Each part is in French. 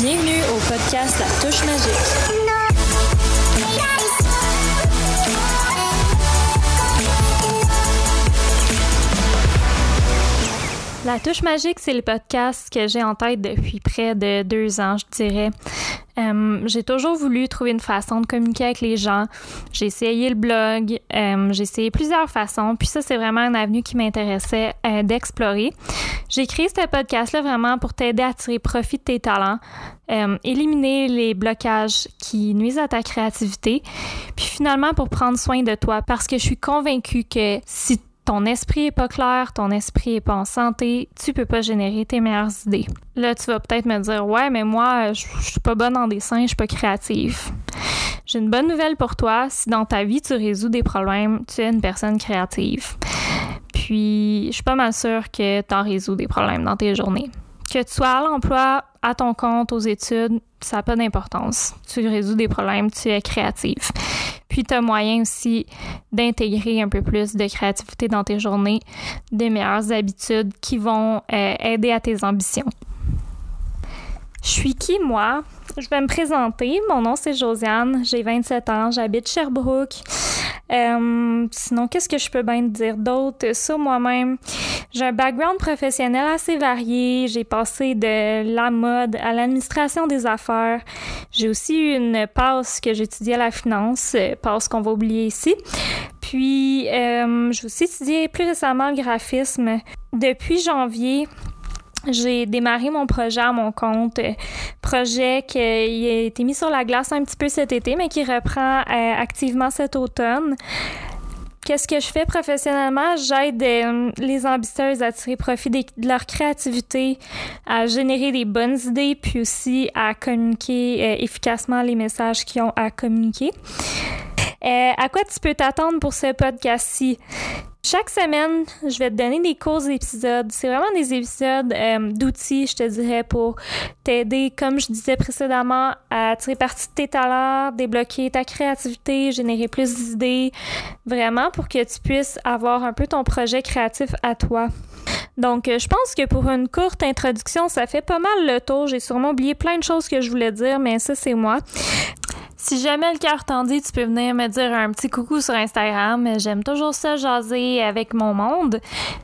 Bienvenue au podcast La Touche Magique. La Touche Magique, c'est le podcast que j'ai en tête depuis près de deux ans, je dirais. Euh, j'ai toujours voulu trouver une façon de communiquer avec les gens. J'ai essayé le blog, euh, j'ai essayé plusieurs façons, puis ça, c'est vraiment une avenue qui m'intéressait euh, d'explorer. J'ai créé ce podcast-là vraiment pour t'aider à tirer profit de tes talents, éliminer les blocages qui nuisent à ta créativité, puis finalement pour prendre soin de toi, parce que je suis convaincue que si ton esprit est pas clair, ton esprit est pas en santé, tu peux pas générer tes meilleures idées. Là, tu vas peut-être me dire "Ouais, mais moi, je, suis pas bonne en dessin, je suis pas créative." J'ai une bonne nouvelle pour toi, si dans ta vie tu résous des problèmes, tu es une personne créative. Puis, je suis pas mal sûre que tu en résous des problèmes dans tes journées. Que tu sois à l'emploi, à ton compte, aux études, ça n'a pas d'importance. Tu résous des problèmes, tu es créative. Puis tu as moyen aussi d'intégrer un peu plus de créativité dans tes journées, des meilleures habitudes qui vont euh, aider à tes ambitions. Je suis qui, moi? Je vais me présenter. Mon nom, c'est Josiane. J'ai 27 ans. J'habite Sherbrooke. Euh, sinon, qu'est-ce que je peux bien dire d'autre? Sur moi-même? J'ai un background professionnel assez varié. J'ai passé de la mode à l'administration des affaires. J'ai aussi eu une passe que j'étudiais à la finance, euh, passe qu'on va oublier ici. Puis, euh, j'ai aussi étudié plus récemment le graphisme. Depuis janvier, j'ai démarré mon projet à mon compte, projet qui a été mis sur la glace un petit peu cet été, mais qui reprend euh, activement cet automne. Qu'est-ce que je fais professionnellement? J'aide euh, les ambitieuses à tirer profit de leur créativité, à générer des bonnes idées, puis aussi à communiquer euh, efficacement les messages qu'ils ont à communiquer. à quoi tu peux t'attendre pour ce podcast-ci? Chaque semaine, je vais te donner des courts épisodes. C'est vraiment des épisodes euh, d'outils, je te dirais, pour t'aider, comme je disais précédemment, à tirer parti de tes talents, débloquer ta créativité, générer plus d'idées, vraiment pour que tu puisses avoir un peu ton projet créatif à toi. Donc, euh, je pense que pour une courte introduction, ça fait pas mal le tour. J'ai sûrement oublié plein de choses que je voulais dire, mais ça, c'est moi. Si jamais le cœur t'en dit, tu peux venir me dire un petit coucou sur Instagram. J'aime toujours ça, jaser avec mon monde.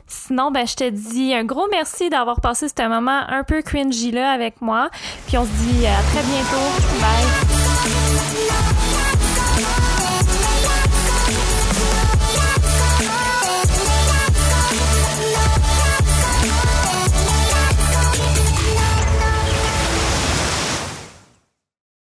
Sinon, ben, je te dis un gros merci d'avoir passé ce moment un peu cringy là avec moi. Puis on se dit à très bientôt. Bye!